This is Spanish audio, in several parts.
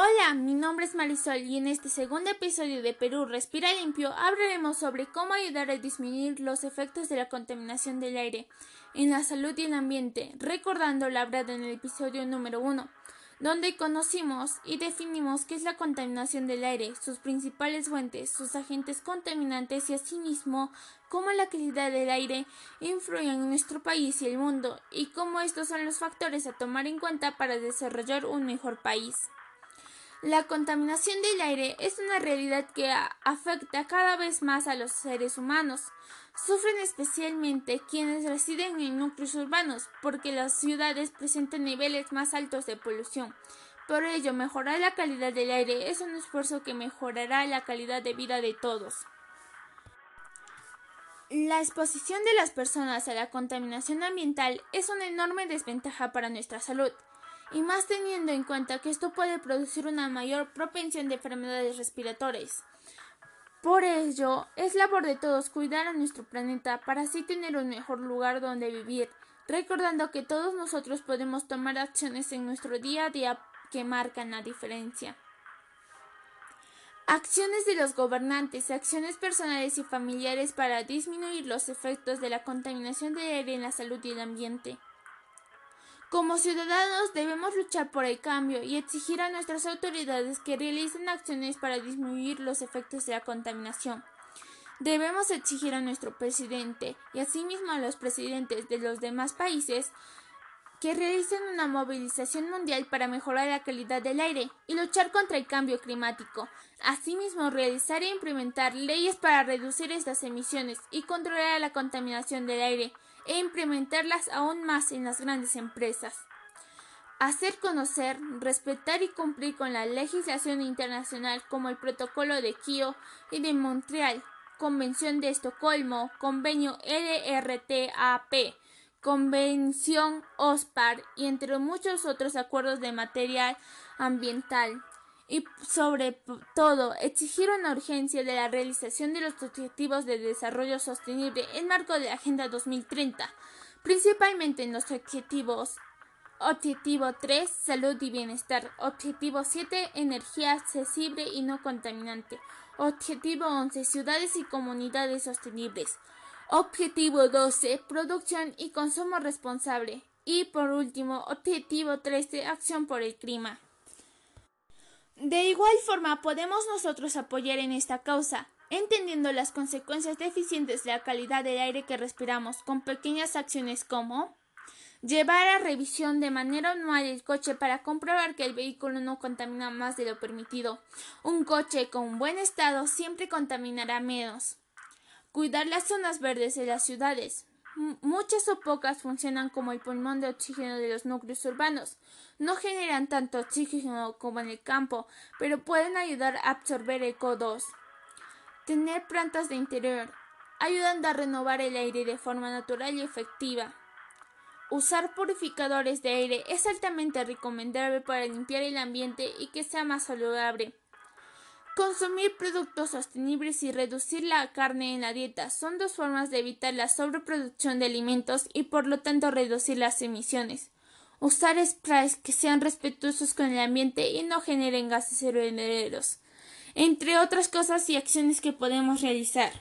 Hola, mi nombre es Marisol y en este segundo episodio de Perú Respira Limpio hablaremos sobre cómo ayudar a disminuir los efectos de la contaminación del aire en la salud y el ambiente, recordando la hablada en el episodio número 1, donde conocimos y definimos qué es la contaminación del aire, sus principales fuentes, sus agentes contaminantes y asimismo cómo la calidad del aire influye en nuestro país y el mundo y cómo estos son los factores a tomar en cuenta para desarrollar un mejor país. La contaminación del aire es una realidad que afecta cada vez más a los seres humanos. Sufren especialmente quienes residen en núcleos urbanos, porque las ciudades presentan niveles más altos de polución. Por ello, mejorar la calidad del aire es un esfuerzo que mejorará la calidad de vida de todos. La exposición de las personas a la contaminación ambiental es una enorme desventaja para nuestra salud y más teniendo en cuenta que esto puede producir una mayor propensión de enfermedades respiratorias. Por ello, es labor de todos cuidar a nuestro planeta para así tener un mejor lugar donde vivir, recordando que todos nosotros podemos tomar acciones en nuestro día a día que marcan la diferencia. Acciones de los gobernantes, acciones personales y familiares para disminuir los efectos de la contaminación del aire en la salud y el ambiente. Como ciudadanos debemos luchar por el cambio y exigir a nuestras autoridades que realicen acciones para disminuir los efectos de la contaminación. Debemos exigir a nuestro presidente y asimismo a los presidentes de los demás países que realicen una movilización mundial para mejorar la calidad del aire y luchar contra el cambio climático. Asimismo, realizar e implementar leyes para reducir estas emisiones y controlar la contaminación del aire e implementarlas aún más en las grandes empresas. Hacer conocer, respetar y cumplir con la legislación internacional como el Protocolo de Kio y de Montreal, Convención de Estocolmo, Convenio LRTAP, Convención OSPAR y entre muchos otros acuerdos de material ambiental y sobre todo exigir una urgencia de la realización de los objetivos de desarrollo sostenible en marco de la Agenda 2030, principalmente en los objetivos Objetivo 3 Salud y Bienestar, Objetivo 7 Energía accesible y no contaminante, Objetivo 11 Ciudades y comunidades sostenibles, Objetivo 12 Producción y consumo responsable y por último Objetivo 13 Acción por el clima. De igual forma podemos nosotros apoyar en esta causa, entendiendo las consecuencias deficientes de la calidad del aire que respiramos con pequeñas acciones como llevar a revisión de manera anual el coche para comprobar que el vehículo no contamina más de lo permitido. Un coche con buen estado siempre contaminará menos. Cuidar las zonas verdes de las ciudades. Muchas o pocas funcionan como el pulmón de oxígeno de los núcleos urbanos. No generan tanto oxígeno como en el campo, pero pueden ayudar a absorber el CO2. Tener plantas de interior ayudan a renovar el aire de forma natural y efectiva. Usar purificadores de aire es altamente recomendable para limpiar el ambiente y que sea más saludable. Consumir productos sostenibles y reducir la carne en la dieta son dos formas de evitar la sobreproducción de alimentos y por lo tanto reducir las emisiones. Usar sprays que sean respetuosos con el ambiente y no generen gases aerogeneros, entre otras cosas y acciones que podemos realizar.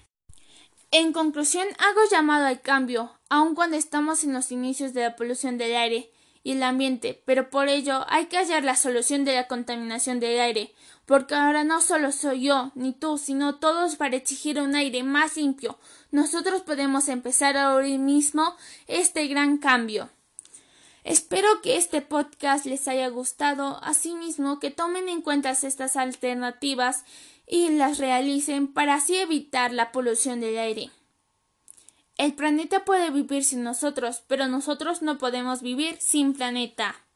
En conclusión, hago llamado al cambio, aun cuando estamos en los inicios de la polución del aire, y el ambiente, pero por ello hay que hallar la solución de la contaminación del aire, porque ahora no solo soy yo ni tú, sino todos para exigir un aire más limpio. Nosotros podemos empezar ahora mismo este gran cambio. Espero que este podcast les haya gustado, asimismo que tomen en cuenta estas alternativas y las realicen para así evitar la polución del aire. El planeta puede vivir sin nosotros, pero nosotros no podemos vivir sin planeta.